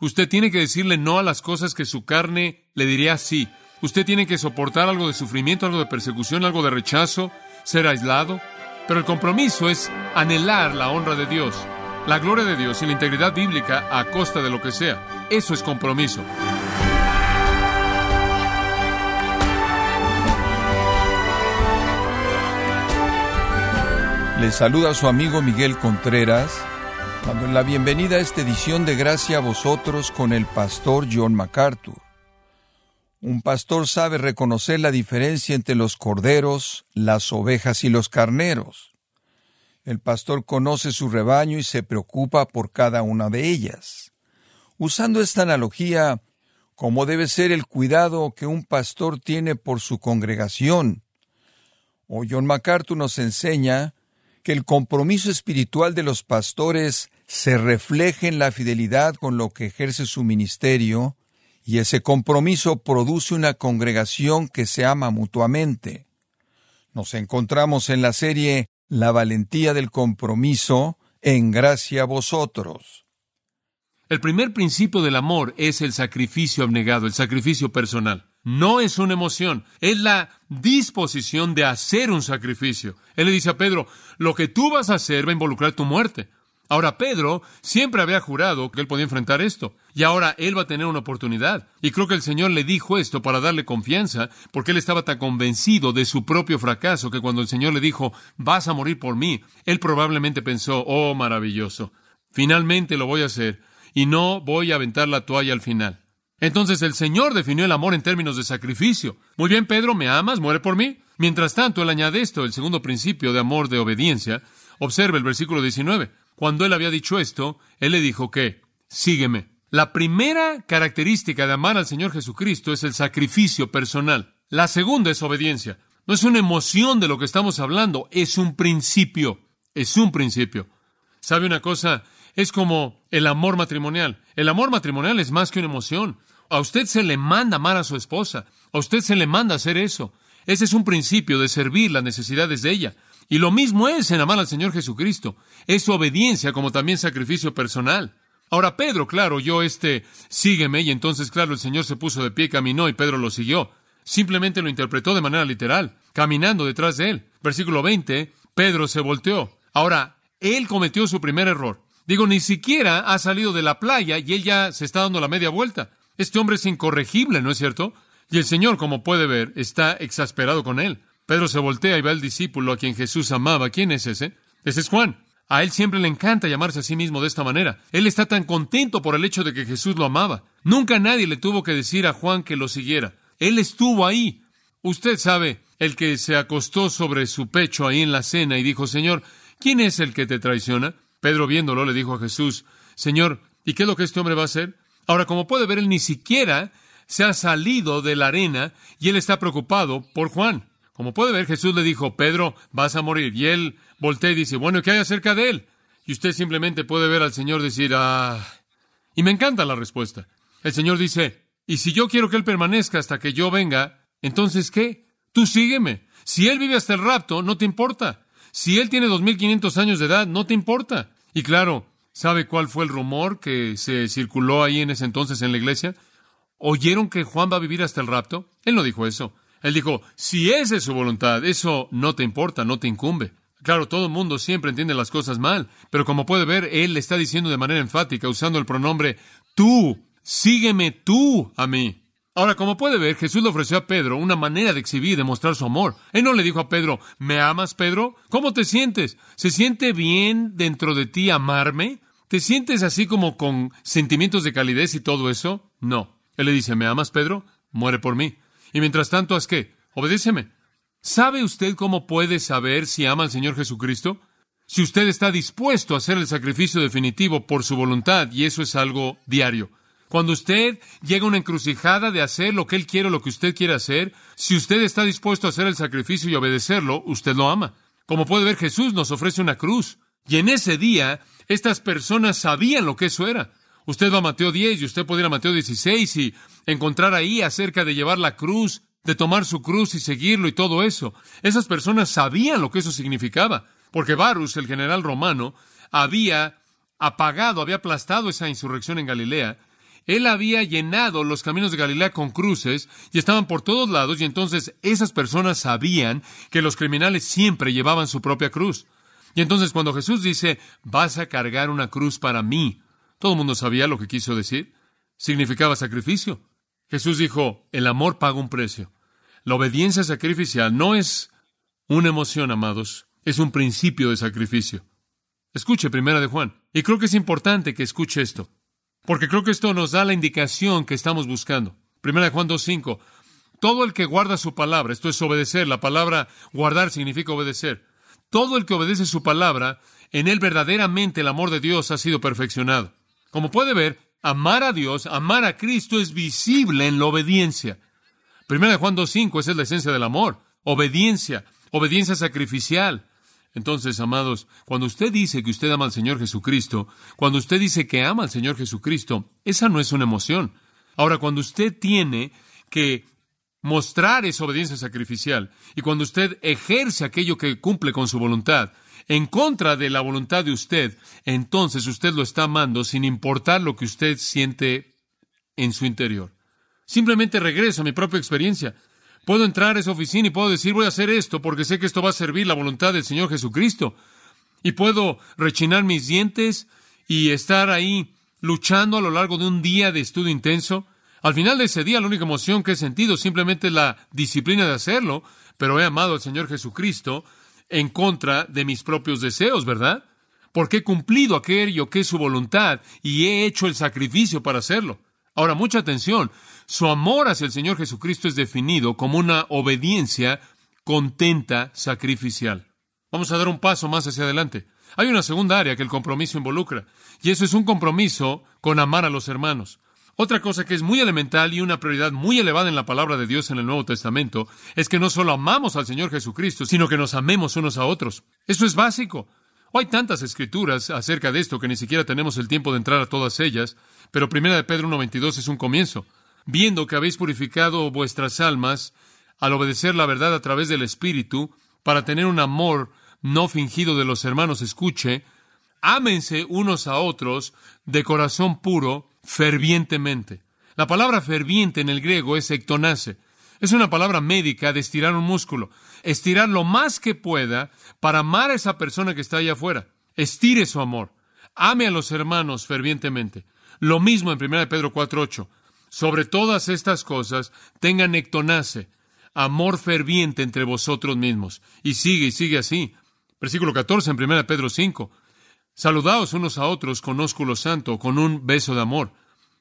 Usted tiene que decirle no a las cosas que su carne le diría sí. Usted tiene que soportar algo de sufrimiento, algo de persecución, algo de rechazo, ser aislado. Pero el compromiso es anhelar la honra de Dios, la gloria de Dios y la integridad bíblica a costa de lo que sea. Eso es compromiso. Le saluda su amigo Miguel Contreras, dando la bienvenida a esta edición de Gracia a vosotros con el pastor John MacArthur. Un pastor sabe reconocer la diferencia entre los corderos, las ovejas y los carneros. El pastor conoce su rebaño y se preocupa por cada una de ellas. Usando esta analogía, como debe ser el cuidado que un pastor tiene por su congregación. O John MacArthur nos enseña que el compromiso espiritual de los pastores se refleje en la fidelidad con lo que ejerce su ministerio, y ese compromiso produce una congregación que se ama mutuamente. Nos encontramos en la serie La valentía del compromiso, en gracia a vosotros. El primer principio del amor es el sacrificio abnegado, el sacrificio personal. No es una emoción, es la disposición de hacer un sacrificio. Él le dice a Pedro, lo que tú vas a hacer va a involucrar tu muerte. Ahora Pedro siempre había jurado que él podía enfrentar esto, y ahora él va a tener una oportunidad. Y creo que el Señor le dijo esto para darle confianza, porque él estaba tan convencido de su propio fracaso que cuando el Señor le dijo, vas a morir por mí, él probablemente pensó, oh, maravilloso, finalmente lo voy a hacer, y no voy a aventar la toalla al final. Entonces el Señor definió el amor en términos de sacrificio. Muy bien, Pedro, ¿me amas? ¿Muere por mí? Mientras tanto, él añade esto, el segundo principio de amor de obediencia. Observe el versículo 19. Cuando él había dicho esto, él le dijo que, sígueme. La primera característica de amar al Señor Jesucristo es el sacrificio personal. La segunda es obediencia. No es una emoción de lo que estamos hablando, es un principio. Es un principio. ¿Sabe una cosa? Es como el amor matrimonial. El amor matrimonial es más que una emoción. A usted se le manda amar a su esposa. A usted se le manda hacer eso. Ese es un principio de servir las necesidades de ella. Y lo mismo es en amar al Señor Jesucristo. Es su obediencia como también sacrificio personal. Ahora Pedro, claro, yo este, sígueme, y entonces, claro, el Señor se puso de pie caminó, y Pedro lo siguió. Simplemente lo interpretó de manera literal, caminando detrás de él. Versículo 20, Pedro se volteó. Ahora, él cometió su primer error. Digo, ni siquiera ha salido de la playa y él ya se está dando la media vuelta. Este hombre es incorregible, ¿no es cierto? Y el Señor, como puede ver, está exasperado con él. Pedro se voltea y ve al discípulo a quien Jesús amaba. ¿Quién es ese? Ese es Juan. A él siempre le encanta llamarse a sí mismo de esta manera. Él está tan contento por el hecho de que Jesús lo amaba. Nunca nadie le tuvo que decir a Juan que lo siguiera. Él estuvo ahí. Usted sabe, el que se acostó sobre su pecho ahí en la cena y dijo, Señor, ¿quién es el que te traiciona? Pedro viéndolo le dijo a Jesús, Señor, ¿y qué es lo que este hombre va a hacer? Ahora, como puede ver, él ni siquiera se ha salido de la arena y él está preocupado por Juan. Como puede ver, Jesús le dijo, Pedro, vas a morir. Y él voltea y dice, bueno, ¿qué hay acerca de él? Y usted simplemente puede ver al Señor decir, ah... Y me encanta la respuesta. El Señor dice, y si yo quiero que Él permanezca hasta que yo venga, entonces ¿qué? Tú sígueme. Si Él vive hasta el rapto, no te importa. Si Él tiene 2500 años de edad, no te importa. Y claro, ¿Sabe cuál fue el rumor que se circuló ahí en ese entonces en la iglesia? ¿Oyeron que Juan va a vivir hasta el rapto? Él no dijo eso. Él dijo, si esa es su voluntad, eso no te importa, no te incumbe. Claro, todo el mundo siempre entiende las cosas mal, pero como puede ver, él le está diciendo de manera enfática, usando el pronombre tú, sígueme tú a mí. Ahora, como puede ver, Jesús le ofreció a Pedro una manera de exhibir y demostrar su amor. Él no le dijo a Pedro, ¿me amas, Pedro? ¿Cómo te sientes? ¿Se siente bien dentro de ti amarme? ¿Te sientes así como con sentimientos de calidez y todo eso? No. Él le dice, ¿me amas, Pedro? Muere por mí. Y mientras tanto, ¿haz qué? Obedéceme. ¿Sabe usted cómo puede saber si ama al Señor Jesucristo? Si usted está dispuesto a hacer el sacrificio definitivo por su voluntad, y eso es algo diario. Cuando usted llega a una encrucijada de hacer lo que Él quiere o lo que usted quiere hacer, si usted está dispuesto a hacer el sacrificio y obedecerlo, usted lo ama. Como puede ver, Jesús nos ofrece una cruz. Y en ese día, estas personas sabían lo que eso era. Usted va a Mateo 10 y usted puede ir a Mateo 16 y encontrar ahí acerca de llevar la cruz, de tomar su cruz y seguirlo y todo eso. Esas personas sabían lo que eso significaba, porque Varus, el general romano, había apagado, había aplastado esa insurrección en Galilea Él había llenado los caminos de Galilea con cruces y estaban por todos lados y entonces esas personas sabían que los criminales siempre llevaban su propia cruz. Y entonces cuando Jesús dice, vas a cargar una cruz para mí, todo el mundo sabía lo que quiso decir. Significaba sacrificio. Jesús dijo, el amor paga un precio. La obediencia sacrificial no es una emoción, amados, es un principio de sacrificio. Escuche primera de Juan. Y creo que es importante que escuche esto, porque creo que esto nos da la indicación que estamos buscando. Primera de Juan 2.5. Todo el que guarda su palabra, esto es obedecer, la palabra guardar significa obedecer. Todo el que obedece su palabra, en él verdaderamente el amor de Dios ha sido perfeccionado. Como puede ver, amar a Dios, amar a Cristo es visible en la obediencia. Primera de Juan 2.5, esa es la esencia del amor. Obediencia, obediencia sacrificial. Entonces, amados, cuando usted dice que usted ama al Señor Jesucristo, cuando usted dice que ama al Señor Jesucristo, esa no es una emoción. Ahora, cuando usted tiene que mostrar esa obediencia sacrificial y cuando usted ejerce aquello que cumple con su voluntad en contra de la voluntad de usted, entonces usted lo está amando sin importar lo que usted siente en su interior. Simplemente regreso a mi propia experiencia. Puedo entrar a esa oficina y puedo decir voy a hacer esto porque sé que esto va a servir la voluntad del Señor Jesucristo. Y puedo rechinar mis dientes y estar ahí luchando a lo largo de un día de estudio intenso. Al final de ese día la única emoción que he sentido simplemente la disciplina de hacerlo, pero he amado al Señor Jesucristo en contra de mis propios deseos, ¿verdad? Porque he cumplido aquello que es su voluntad y he hecho el sacrificio para hacerlo. Ahora, mucha atención. Su amor hacia el Señor Jesucristo es definido como una obediencia contenta sacrificial. Vamos a dar un paso más hacia adelante. Hay una segunda área que el compromiso involucra, y eso es un compromiso con amar a los hermanos. Otra cosa que es muy elemental y una prioridad muy elevada en la palabra de Dios en el Nuevo Testamento es que no solo amamos al Señor Jesucristo, sino que nos amemos unos a otros. Eso es básico. Hay tantas escrituras acerca de esto que ni siquiera tenemos el tiempo de entrar a todas ellas, pero Primera de Pedro 1.22 es un comienzo viendo que habéis purificado vuestras almas al obedecer la verdad a través del Espíritu, para tener un amor no fingido de los hermanos, escuche, ámense unos a otros de corazón puro, fervientemente. La palabra ferviente en el griego es ectonase. Es una palabra médica de estirar un músculo. Estirar lo más que pueda para amar a esa persona que está allá afuera. Estire su amor. Ame a los hermanos fervientemente. Lo mismo en 1 Pedro 4.8 sobre todas estas cosas, tengan ectonase, amor ferviente entre vosotros mismos. Y sigue y sigue así. Versículo 14 en 1 Pedro 5. Saludaos unos a otros con ósculo santo, con un beso de amor.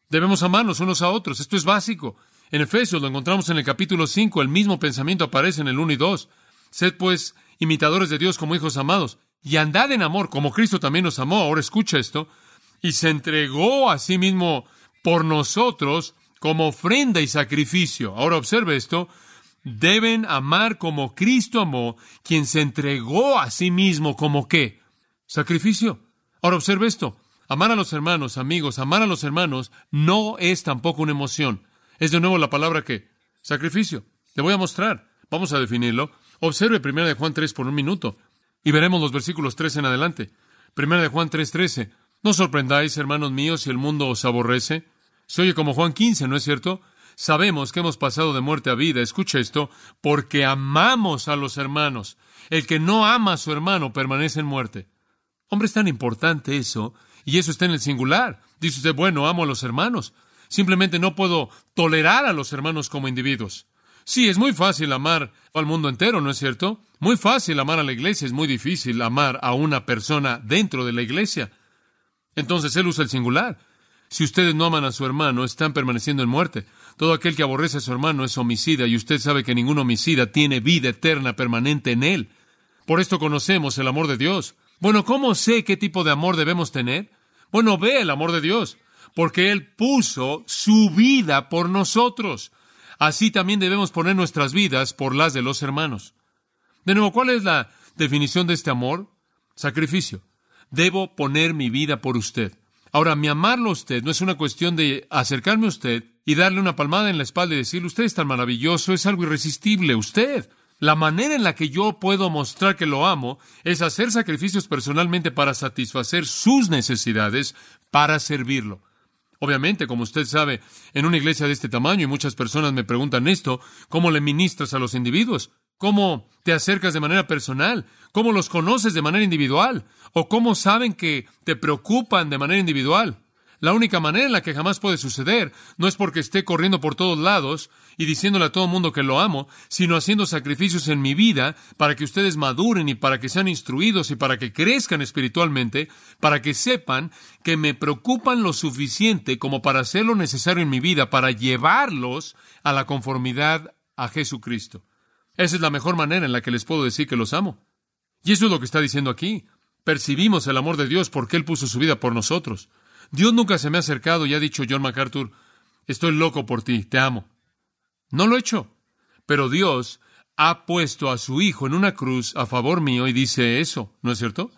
Debemos amarnos unos a otros. Esto es básico. En Efesios lo encontramos en el capítulo 5. El mismo pensamiento aparece en el 1 y 2. Sed pues imitadores de Dios como hijos amados y andad en amor como Cristo también nos amó. Ahora escucha esto. Y se entregó a sí mismo por nosotros como ofrenda y sacrificio. Ahora observe esto. Deben amar como Cristo amó, quien se entregó a sí mismo como qué? Sacrificio. Ahora observe esto. Amar a los hermanos, amigos, amar a los hermanos no es tampoco una emoción. Es de nuevo la palabra que sacrificio. Le voy a mostrar. Vamos a definirlo. Observe 1 de Juan 3 por un minuto y veremos los versículos 3 en adelante. 1 de Juan 3:13. No sorprendáis, hermanos míos, si el mundo os aborrece. Se oye como Juan 15, ¿no es cierto? Sabemos que hemos pasado de muerte a vida, escucha esto, porque amamos a los hermanos. El que no ama a su hermano permanece en muerte. Hombre, es tan importante eso, y eso está en el singular. Dice usted, bueno, amo a los hermanos. Simplemente no puedo tolerar a los hermanos como individuos. Sí, es muy fácil amar al mundo entero, ¿no es cierto? Muy fácil amar a la iglesia, es muy difícil amar a una persona dentro de la iglesia. Entonces él usa el singular. Si ustedes no aman a su hermano, están permaneciendo en muerte. Todo aquel que aborrece a su hermano es homicida, y usted sabe que ningún homicida tiene vida eterna permanente en él. Por esto conocemos el amor de Dios. Bueno, ¿cómo sé qué tipo de amor debemos tener? Bueno, ve el amor de Dios, porque Él puso su vida por nosotros. Así también debemos poner nuestras vidas por las de los hermanos. De nuevo, ¿cuál es la definición de este amor? Sacrificio. Debo poner mi vida por usted. Ahora, mi amarlo a usted no es una cuestión de acercarme a usted y darle una palmada en la espalda y decirle, usted es tan maravilloso, es algo irresistible, usted. La manera en la que yo puedo mostrar que lo amo es hacer sacrificios personalmente para satisfacer sus necesidades, para servirlo. Obviamente, como usted sabe, en una iglesia de este tamaño, y muchas personas me preguntan esto, ¿cómo le ministras a los individuos? ¿Cómo te acercas de manera personal? ¿Cómo los conoces de manera individual? ¿O cómo saben que te preocupan de manera individual? La única manera en la que jamás puede suceder no es porque esté corriendo por todos lados y diciéndole a todo mundo que lo amo, sino haciendo sacrificios en mi vida para que ustedes maduren y para que sean instruidos y para que crezcan espiritualmente, para que sepan que me preocupan lo suficiente como para hacer lo necesario en mi vida para llevarlos a la conformidad a Jesucristo. Esa es la mejor manera en la que les puedo decir que los amo. Y eso es lo que está diciendo aquí. Percibimos el amor de Dios porque Él puso su vida por nosotros. Dios nunca se me ha acercado y ha dicho John MacArthur, estoy loco por ti, te amo. No lo he hecho. Pero Dios ha puesto a su Hijo en una cruz a favor mío y dice eso, ¿no es cierto?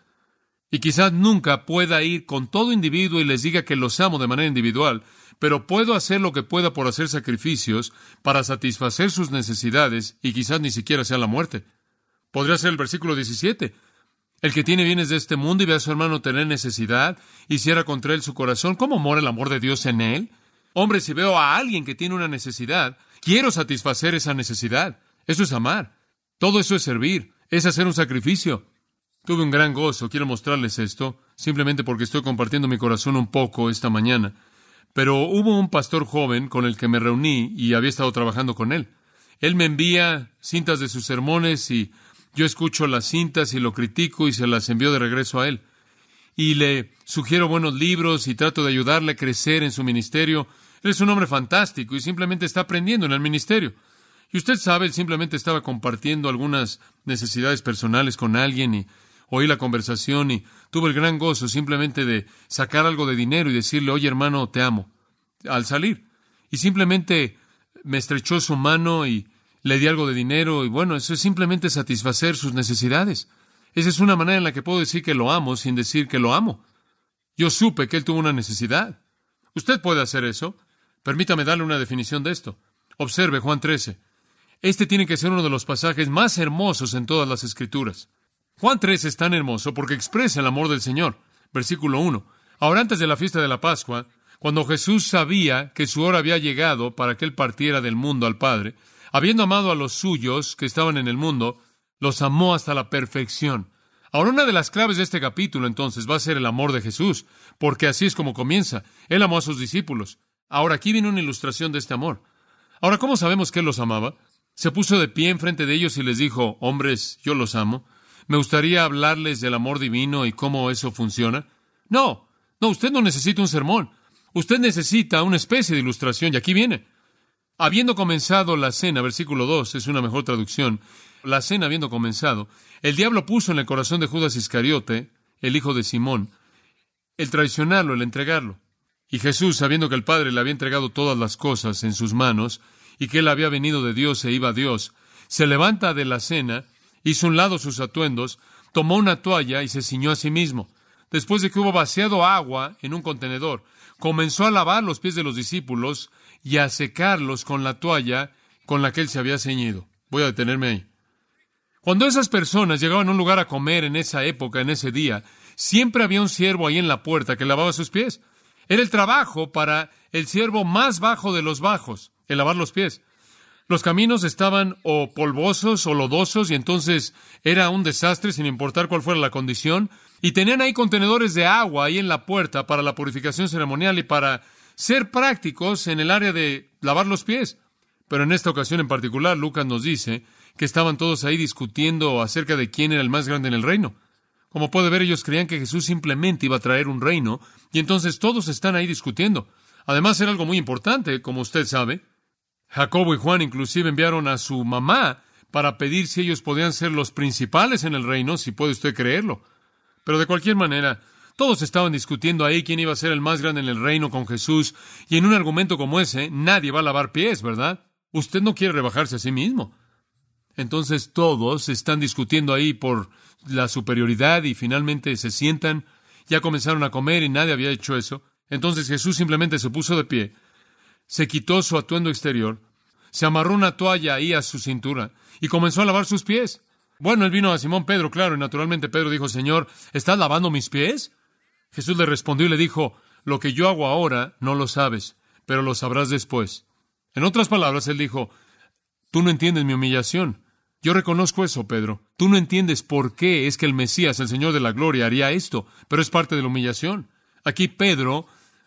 Y quizás nunca pueda ir con todo individuo y les diga que los amo de manera individual, pero puedo hacer lo que pueda por hacer sacrificios para satisfacer sus necesidades y quizás ni siquiera sea la muerte. Podría ser el versículo 17. El que tiene bienes de este mundo y ve a su hermano tener necesidad y cierra contra él su corazón, ¿cómo mora el amor de Dios en él? Hombre, si veo a alguien que tiene una necesidad, quiero satisfacer esa necesidad. Eso es amar. Todo eso es servir. Es hacer un sacrificio. Tuve un gran gozo. Quiero mostrarles esto, simplemente porque estoy compartiendo mi corazón un poco esta mañana. Pero hubo un pastor joven con el que me reuní y había estado trabajando con él. Él me envía cintas de sus sermones y yo escucho las cintas y lo critico y se las envío de regreso a él. Y le sugiero buenos libros y trato de ayudarle a crecer en su ministerio. Él es un hombre fantástico y simplemente está aprendiendo en el ministerio. Y usted sabe, él simplemente estaba compartiendo algunas necesidades personales con alguien y oí la conversación y tuve el gran gozo simplemente de sacar algo de dinero y decirle, oye hermano, te amo, al salir. Y simplemente me estrechó su mano y le di algo de dinero y bueno, eso es simplemente satisfacer sus necesidades. Esa es una manera en la que puedo decir que lo amo sin decir que lo amo. Yo supe que él tuvo una necesidad. Usted puede hacer eso. Permítame darle una definición de esto. Observe Juan 13. Este tiene que ser uno de los pasajes más hermosos en todas las escrituras. Juan 13 es tan hermoso porque expresa el amor del Señor. Versículo 1. Ahora antes de la fiesta de la Pascua, cuando Jesús sabía que su hora había llegado para que él partiera del mundo al Padre, Habiendo amado a los suyos que estaban en el mundo, los amó hasta la perfección. Ahora una de las claves de este capítulo entonces va a ser el amor de Jesús, porque así es como comienza. Él amó a sus discípulos. Ahora aquí viene una ilustración de este amor. Ahora, ¿cómo sabemos que Él los amaba? Se puso de pie enfrente de ellos y les dijo, hombres, yo los amo. Me gustaría hablarles del amor divino y cómo eso funciona. No, no, usted no necesita un sermón. Usted necesita una especie de ilustración y aquí viene. Habiendo comenzado la cena, versículo 2 es una mejor traducción, la cena habiendo comenzado, el diablo puso en el corazón de Judas Iscariote, el hijo de Simón, el traicionarlo, el entregarlo. Y Jesús, sabiendo que el Padre le había entregado todas las cosas en sus manos, y que él había venido de Dios e iba a Dios, se levanta de la cena, hizo un lado sus atuendos, tomó una toalla y se ciñó a sí mismo. Después de que hubo vaciado agua en un contenedor, comenzó a lavar los pies de los discípulos y a secarlos con la toalla con la que él se había ceñido. Voy a detenerme ahí. Cuando esas personas llegaban a un lugar a comer en esa época, en ese día, siempre había un siervo ahí en la puerta que lavaba sus pies. Era el trabajo para el siervo más bajo de los bajos, el lavar los pies. Los caminos estaban o polvosos o lodosos y entonces era un desastre sin importar cuál fuera la condición. Y tenían ahí contenedores de agua ahí en la puerta para la purificación ceremonial y para ser prácticos en el área de lavar los pies. Pero en esta ocasión en particular, Lucas nos dice que estaban todos ahí discutiendo acerca de quién era el más grande en el reino. Como puede ver, ellos creían que Jesús simplemente iba a traer un reino, y entonces todos están ahí discutiendo. Además, era algo muy importante, como usted sabe. Jacobo y Juan inclusive enviaron a su mamá para pedir si ellos podían ser los principales en el reino, si puede usted creerlo. Pero de cualquier manera, todos estaban discutiendo ahí quién iba a ser el más grande en el reino con Jesús, y en un argumento como ese, nadie va a lavar pies, ¿verdad? Usted no quiere rebajarse a sí mismo. Entonces todos están discutiendo ahí por la superioridad y finalmente se sientan, ya comenzaron a comer y nadie había hecho eso. Entonces Jesús simplemente se puso de pie, se quitó su atuendo exterior, se amarró una toalla ahí a su cintura y comenzó a lavar sus pies. Bueno, él vino a Simón Pedro, claro, y naturalmente Pedro dijo, Señor, ¿estás lavando mis pies? Jesús le respondió y le dijo, lo que yo hago ahora no lo sabes, pero lo sabrás después. En otras palabras, él dijo, tú no entiendes mi humillación. Yo reconozco eso, Pedro. Tú no entiendes por qué es que el Mesías, el Señor de la Gloria, haría esto, pero es parte de la humillación. Aquí Pedro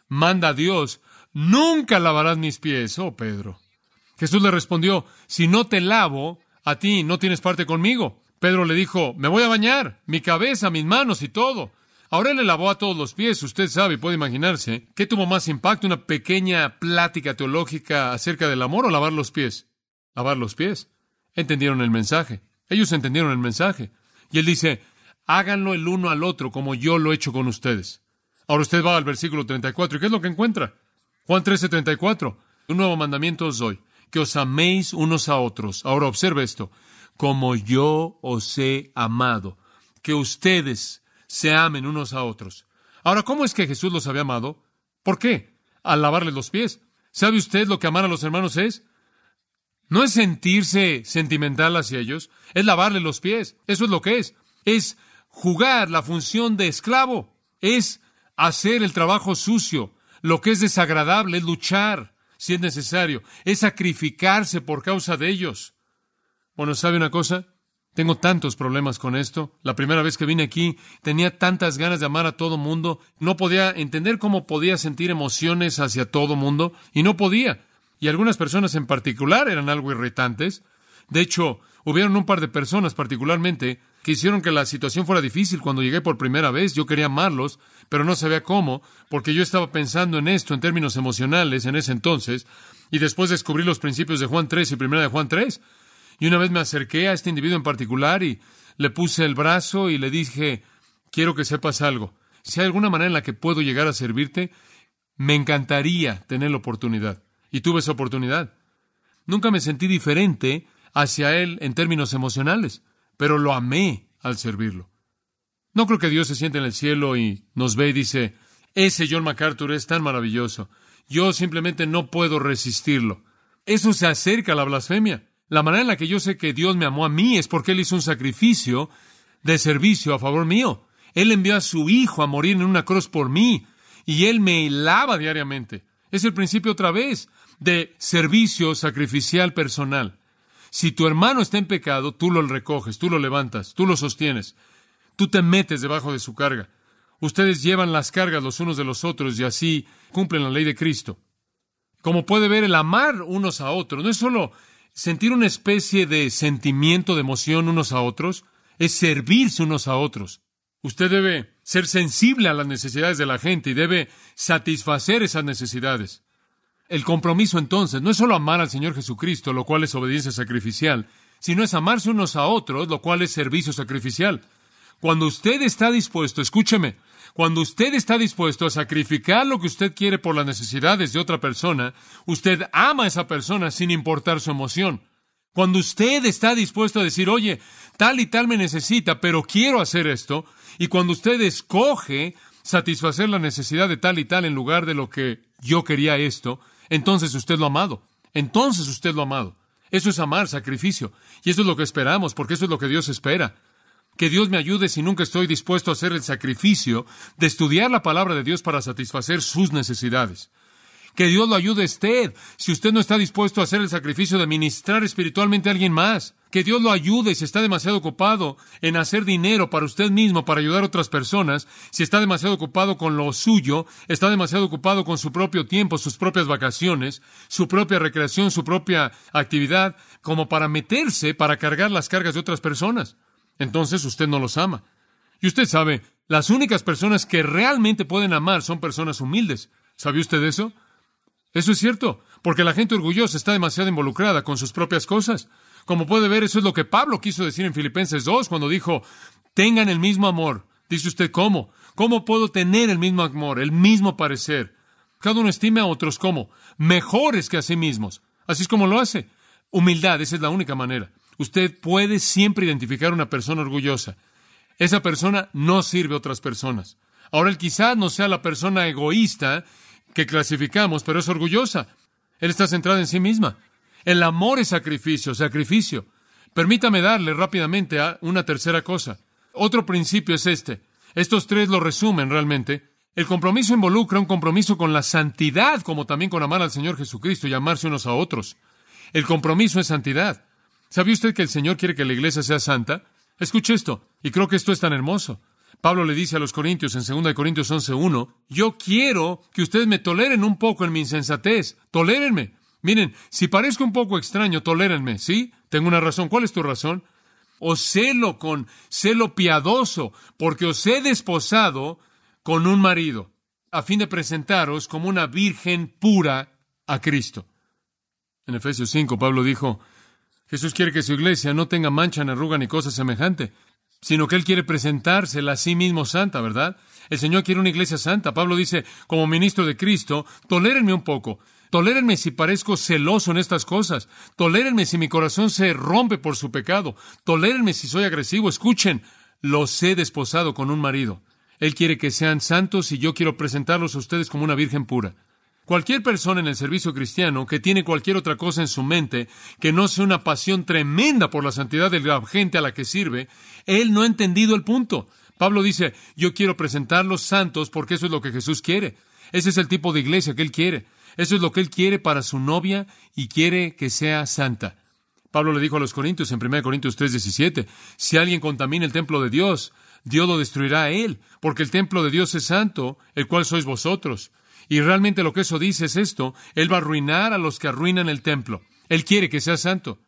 manda a Dios, nunca lavarás mis pies, oh Pedro. Jesús le respondió, si no te lavo, a ti no tienes parte conmigo. Pedro le dijo, me voy a bañar, mi cabeza, mis manos y todo. Ahora le lavó a todos los pies, usted sabe puede imaginarse. ¿Qué tuvo más impacto? ¿Una pequeña plática teológica acerca del amor o lavar los pies? Lavar los pies. Entendieron el mensaje. Ellos entendieron el mensaje. Y él dice, háganlo el uno al otro como yo lo he hecho con ustedes. Ahora usted va al versículo 34. ¿Y qué es lo que encuentra? Juan 13, 34. Un nuevo mandamiento os doy, que os améis unos a otros. Ahora observe esto. Como yo os he amado. Que ustedes se amen unos a otros. Ahora, ¿cómo es que Jesús los había amado? ¿Por qué? Al lavarles los pies. ¿Sabe usted lo que amar a los hermanos es? No es sentirse sentimental hacia ellos, es lavarle los pies. Eso es lo que es. Es jugar la función de esclavo. Es hacer el trabajo sucio. Lo que es desagradable es luchar, si es necesario. Es sacrificarse por causa de ellos. Bueno, ¿sabe una cosa? Tengo tantos problemas con esto. La primera vez que vine aquí tenía tantas ganas de amar a todo mundo. No podía entender cómo podía sentir emociones hacia todo mundo y no podía. Y algunas personas en particular eran algo irritantes. De hecho, hubieron un par de personas particularmente que hicieron que la situación fuera difícil cuando llegué por primera vez. Yo quería amarlos, pero no sabía cómo, porque yo estaba pensando en esto en términos emocionales en ese entonces, y después descubrí los principios de Juan 3 y primera de Juan 3. Y una vez me acerqué a este individuo en particular y le puse el brazo y le dije, quiero que sepas algo. Si hay alguna manera en la que puedo llegar a servirte, me encantaría tener la oportunidad. Y tuve esa oportunidad. Nunca me sentí diferente hacia él en términos emocionales, pero lo amé al servirlo. No creo que Dios se siente en el cielo y nos ve y dice, ese John MacArthur es tan maravilloso. Yo simplemente no puedo resistirlo. Eso se acerca a la blasfemia. La manera en la que yo sé que Dios me amó a mí es porque Él hizo un sacrificio de servicio a favor mío. Él envió a su Hijo a morir en una cruz por mí y Él me lava diariamente. Es el principio otra vez de servicio sacrificial personal. Si tu hermano está en pecado, tú lo recoges, tú lo levantas, tú lo sostienes, tú te metes debajo de su carga. Ustedes llevan las cargas los unos de los otros y así cumplen la ley de Cristo. Como puede ver, el amar unos a otros no es solo sentir una especie de sentimiento, de emoción unos a otros, es servirse unos a otros. Usted debe ser sensible a las necesidades de la gente y debe satisfacer esas necesidades. El compromiso entonces no es solo amar al Señor Jesucristo, lo cual es obediencia sacrificial, sino es amarse unos a otros, lo cual es servicio sacrificial. Cuando usted está dispuesto, escúcheme, cuando usted está dispuesto a sacrificar lo que usted quiere por las necesidades de otra persona, usted ama a esa persona sin importar su emoción. Cuando usted está dispuesto a decir, oye, tal y tal me necesita, pero quiero hacer esto, y cuando usted escoge satisfacer la necesidad de tal y tal en lugar de lo que yo quería esto, entonces usted lo ha amado. Entonces usted lo ha amado. Eso es amar, sacrificio. Y eso es lo que esperamos, porque eso es lo que Dios espera. Que Dios me ayude si nunca estoy dispuesto a hacer el sacrificio de estudiar la palabra de Dios para satisfacer sus necesidades. Que Dios lo ayude a usted si usted no está dispuesto a hacer el sacrificio de ministrar espiritualmente a alguien más. Que Dios lo ayude si está demasiado ocupado en hacer dinero para usted mismo, para ayudar a otras personas, si está demasiado ocupado con lo suyo, está demasiado ocupado con su propio tiempo, sus propias vacaciones, su propia recreación, su propia actividad, como para meterse para cargar las cargas de otras personas entonces usted no los ama. Y usted sabe, las únicas personas que realmente pueden amar son personas humildes. ¿Sabe usted eso? Eso es cierto, porque la gente orgullosa está demasiado involucrada con sus propias cosas. Como puede ver, eso es lo que Pablo quiso decir en Filipenses 2 cuando dijo, tengan el mismo amor. Dice usted, ¿cómo? ¿Cómo puedo tener el mismo amor, el mismo parecer? Cada uno estime a otros como mejores que a sí mismos. Así es como lo hace. Humildad, esa es la única manera. Usted puede siempre identificar una persona orgullosa. Esa persona no sirve a otras personas. Ahora, él quizás no sea la persona egoísta que clasificamos, pero es orgullosa. Él está centrado en sí misma. El amor es sacrificio, sacrificio. Permítame darle rápidamente a una tercera cosa. Otro principio es este. Estos tres lo resumen realmente. El compromiso involucra un compromiso con la santidad, como también con amar al Señor Jesucristo y amarse unos a otros. El compromiso es santidad. ¿Sabe usted que el Señor quiere que la iglesia sea santa? Escuche esto, y creo que esto es tan hermoso. Pablo le dice a los Corintios en 2 Corintios 11.1, yo quiero que ustedes me toleren un poco en mi insensatez, tolérenme. Miren, si parezco un poco extraño, tolérenme, ¿sí? Tengo una razón. ¿Cuál es tu razón? Os celo con celo piadoso, porque os he desposado con un marido, a fin de presentaros como una virgen pura a Cristo. En Efesios 5, Pablo dijo, Jesús quiere que su iglesia no tenga mancha ni arruga ni cosa semejante, sino que Él quiere presentársela a sí mismo santa, ¿verdad? El Señor quiere una iglesia santa. Pablo dice, como ministro de Cristo, tolérenme un poco. Tolérenme si parezco celoso en estas cosas. Tolérenme si mi corazón se rompe por su pecado. Tolérenme si soy agresivo. Escuchen, los he desposado con un marido. Él quiere que sean santos y yo quiero presentarlos a ustedes como una virgen pura. Cualquier persona en el servicio cristiano que tiene cualquier otra cosa en su mente que no sea una pasión tremenda por la santidad de la gente a la que sirve, él no ha entendido el punto. Pablo dice, yo quiero presentarlos santos porque eso es lo que Jesús quiere. Ese es el tipo de iglesia que él quiere. Eso es lo que él quiere para su novia y quiere que sea santa. Pablo le dijo a los Corintios en 1 Corintios 3:17, si alguien contamina el templo de Dios, Dios lo destruirá a él, porque el templo de Dios es santo, el cual sois vosotros. Y realmente lo que eso dice es esto, Él va a arruinar a los que arruinan el templo. Él quiere que sea santo.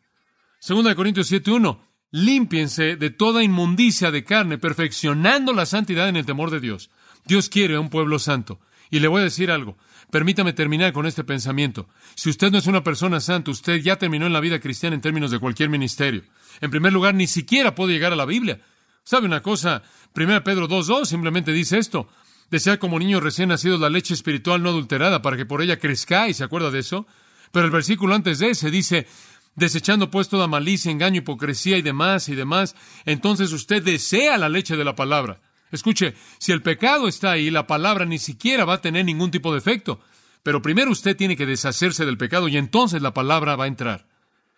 Segunda de Corintios 7.1, límpiense de toda inmundicia de carne, perfeccionando la santidad en el temor de Dios. Dios quiere un pueblo santo. Y le voy a decir algo. Permítame terminar con este pensamiento. Si usted no es una persona santa, usted ya terminó en la vida cristiana en términos de cualquier ministerio. En primer lugar, ni siquiera puede llegar a la Biblia. ¿Sabe una cosa? 1 Pedro 2.2 simplemente dice esto. Desead como niño recién nacido la leche espiritual no adulterada para que por ella crezcáis. ¿Se acuerda de eso? Pero el versículo antes de ese dice, desechando pues toda malicia, engaño, hipocresía y demás y demás, entonces usted desea la leche de la palabra. Escuche, si el pecado está ahí, la palabra ni siquiera va a tener ningún tipo de efecto. Pero primero usted tiene que deshacerse del pecado y entonces la palabra va a entrar.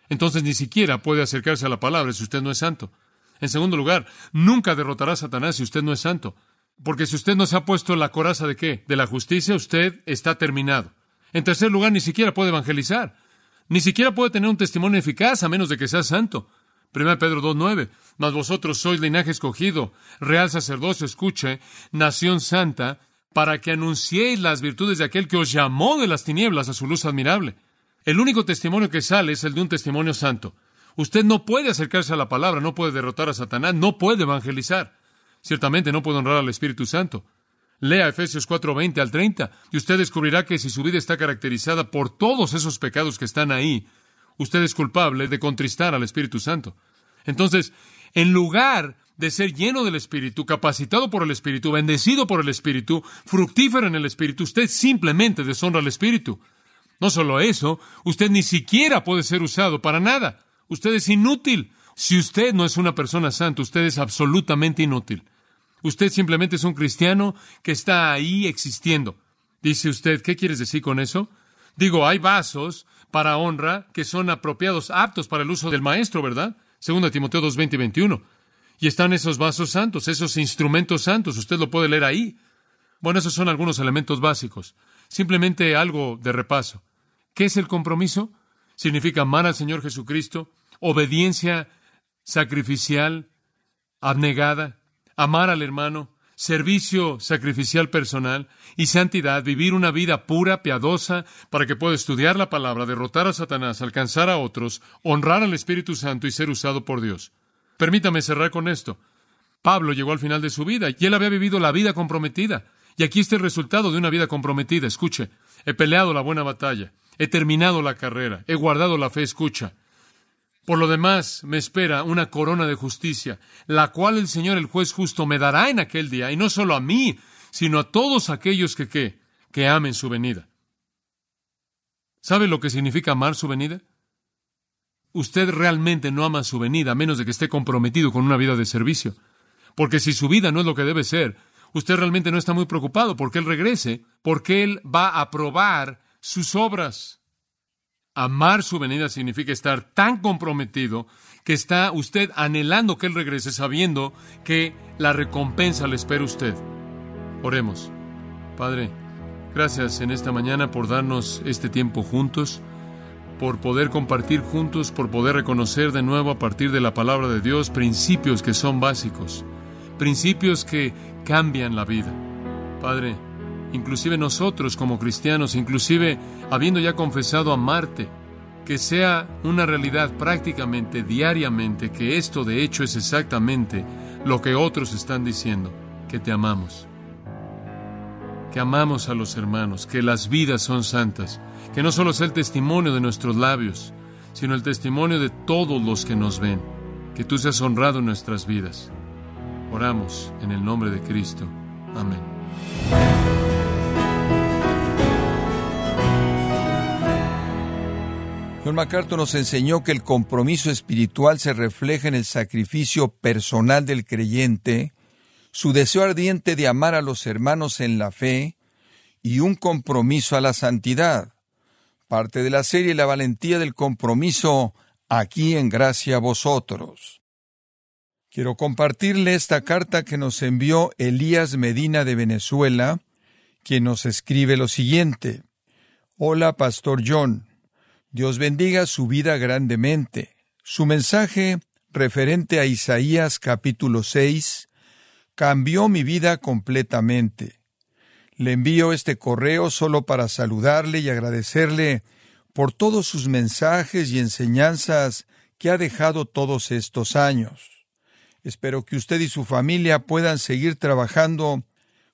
Entonces ni siquiera puede acercarse a la palabra si usted no es santo. En segundo lugar, nunca derrotará a Satanás si usted no es santo. Porque si usted no se ha puesto la coraza de qué? De la justicia, usted está terminado. En tercer lugar, ni siquiera puede evangelizar. Ni siquiera puede tener un testimonio eficaz a menos de que sea santo. 1 Pedro 2.9. Mas vosotros sois linaje escogido, real sacerdocio, escuche, nación santa, para que anunciéis las virtudes de aquel que os llamó de las tinieblas a su luz admirable. El único testimonio que sale es el de un testimonio santo. Usted no puede acercarse a la palabra, no puede derrotar a Satanás, no puede evangelizar. Ciertamente no puede honrar al Espíritu Santo. Lea Efesios 4, 20 al 30 y usted descubrirá que si su vida está caracterizada por todos esos pecados que están ahí, usted es culpable de contristar al Espíritu Santo. Entonces, en lugar de ser lleno del Espíritu, capacitado por el Espíritu, bendecido por el Espíritu, fructífero en el Espíritu, usted simplemente deshonra al Espíritu. No solo eso, usted ni siquiera puede ser usado para nada. Usted es inútil. Si usted no es una persona santa, usted es absolutamente inútil. Usted simplemente es un cristiano que está ahí existiendo. Dice usted, ¿qué quieres decir con eso? Digo, hay vasos para honra que son apropiados, aptos para el uso del maestro, ¿verdad? Segundo Timoteo 2, 20 y 21. Y están esos vasos santos, esos instrumentos santos, usted lo puede leer ahí. Bueno, esos son algunos elementos básicos. Simplemente algo de repaso. ¿Qué es el compromiso? Significa amar al Señor Jesucristo, obediencia sacrificial, abnegada, amar al hermano, servicio sacrificial personal y santidad, vivir una vida pura, piadosa, para que pueda estudiar la palabra, derrotar a Satanás, alcanzar a otros, honrar al Espíritu Santo y ser usado por Dios. Permítame cerrar con esto. Pablo llegó al final de su vida y él había vivido la vida comprometida. Y aquí está el resultado de una vida comprometida. Escuche, he peleado la buena batalla, he terminado la carrera, he guardado la fe, escucha. Por lo demás, me espera una corona de justicia, la cual el Señor el juez justo me dará en aquel día, y no solo a mí, sino a todos aquellos que que amen su venida. ¿Sabe lo que significa amar su venida? Usted realmente no ama su venida a menos de que esté comprometido con una vida de servicio. Porque si su vida no es lo que debe ser, usted realmente no está muy preocupado porque Él regrese, porque Él va a probar sus obras. Amar su venida significa estar tan comprometido que está usted anhelando que Él regrese sabiendo que la recompensa le espera a usted. Oremos. Padre, gracias en esta mañana por darnos este tiempo juntos, por poder compartir juntos, por poder reconocer de nuevo a partir de la palabra de Dios principios que son básicos, principios que cambian la vida. Padre, inclusive nosotros como cristianos, inclusive habiendo ya confesado amarte, que sea una realidad prácticamente diariamente, que esto de hecho es exactamente lo que otros están diciendo, que te amamos, que amamos a los hermanos, que las vidas son santas, que no solo es el testimonio de nuestros labios, sino el testimonio de todos los que nos ven, que tú seas honrado en nuestras vidas. Oramos en el nombre de Cristo. Amén. John MacArthur nos enseñó que el compromiso espiritual se refleja en el sacrificio personal del creyente, su deseo ardiente de amar a los hermanos en la fe y un compromiso a la santidad. Parte de la serie La valentía del compromiso aquí en gracia a vosotros. Quiero compartirle esta carta que nos envió Elías Medina de Venezuela, quien nos escribe lo siguiente. Hola, Pastor John. Dios bendiga su vida grandemente. Su mensaje referente a Isaías capítulo 6 cambió mi vida completamente. Le envío este correo solo para saludarle y agradecerle por todos sus mensajes y enseñanzas que ha dejado todos estos años. Espero que usted y su familia puedan seguir trabajando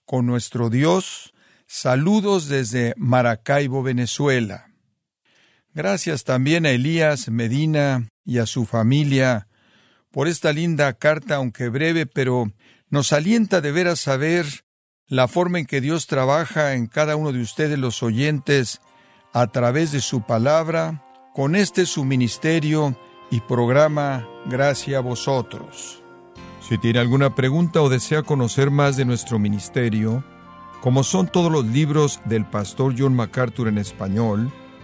con nuestro Dios. Saludos desde Maracaibo, Venezuela. Gracias también a Elías Medina y a su familia por esta linda carta, aunque breve, pero nos alienta de ver a saber la forma en que Dios trabaja en cada uno de ustedes los oyentes a través de su palabra, con este su ministerio y programa Gracias a vosotros. Si tiene alguna pregunta o desea conocer más de nuestro ministerio, como son todos los libros del pastor John MacArthur en español,